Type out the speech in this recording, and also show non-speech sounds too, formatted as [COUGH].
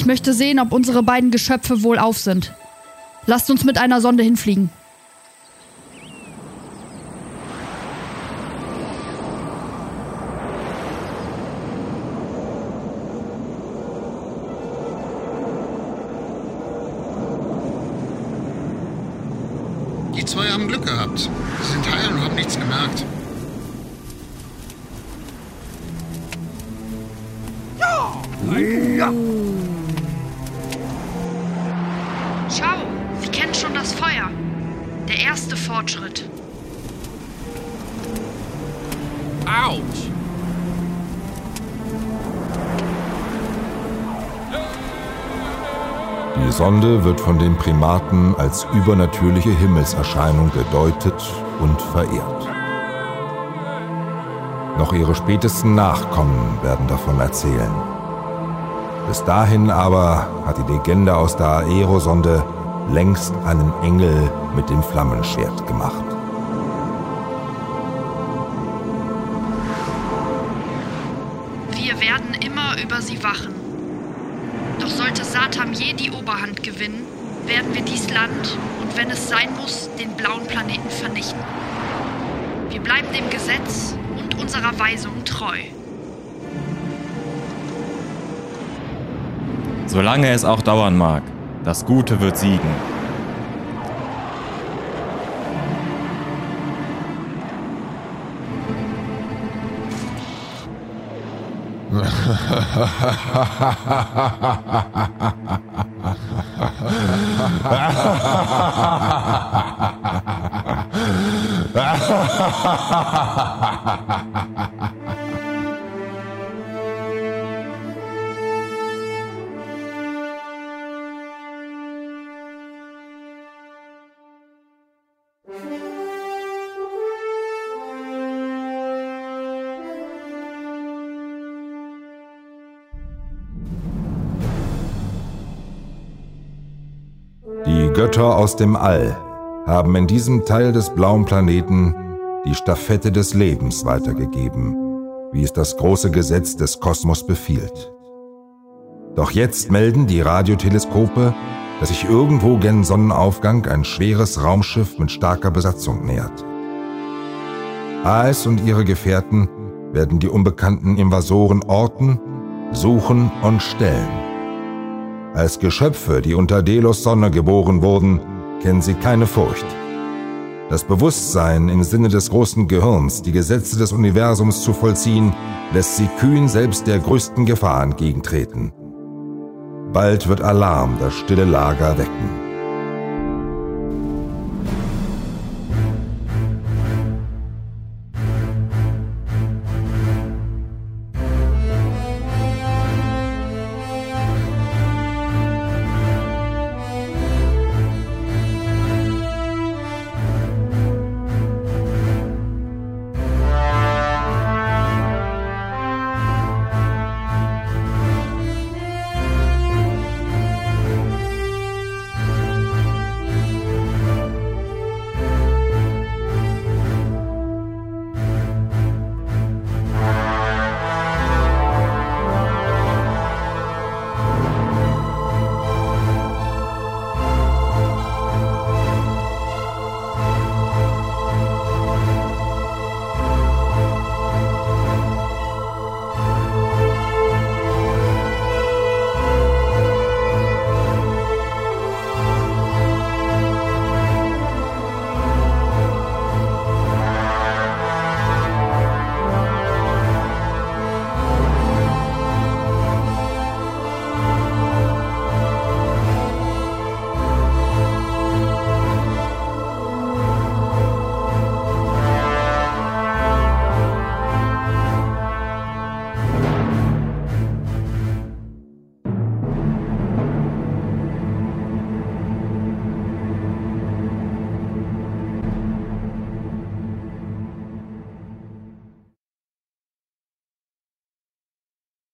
Ich möchte sehen, ob unsere beiden Geschöpfe wohlauf sind. Lasst uns mit einer Sonde hinfliegen. Die zwei haben Glück gehabt. Sie sind heil und haben nichts gemerkt. Schau, Der erste Fortschritt. Autsch! Die Sonde wird von den Primaten als übernatürliche Himmelserscheinung gedeutet und verehrt. Noch ihre spätesten Nachkommen werden davon erzählen. Bis dahin aber hat die Legende aus der Aerosonde längst einen Engel mit dem Flammenschwert gemacht. Wir werden immer über sie wachen. Doch sollte Satam je die Oberhand gewinnen, werden wir dies Land und wenn es sein muss, den blauen Planeten vernichten. Wir bleiben dem Gesetz und unserer Weisung treu. Solange es auch dauern mag, das Gute wird siegen. [LAUGHS] Götter aus dem All haben in diesem Teil des blauen Planeten die Stafette des Lebens weitergegeben, wie es das große Gesetz des Kosmos befiehlt. Doch jetzt melden die Radioteleskope, dass sich irgendwo gen Sonnenaufgang ein schweres Raumschiff mit starker Besatzung nähert. Aes und ihre Gefährten werden die unbekannten Invasoren orten, suchen und stellen. Als Geschöpfe, die unter Delos Sonne geboren wurden, kennen sie keine Furcht. Das Bewusstsein im Sinne des großen Gehirns, die Gesetze des Universums zu vollziehen, lässt sie kühn selbst der größten Gefahr entgegentreten. Bald wird Alarm das stille Lager wecken.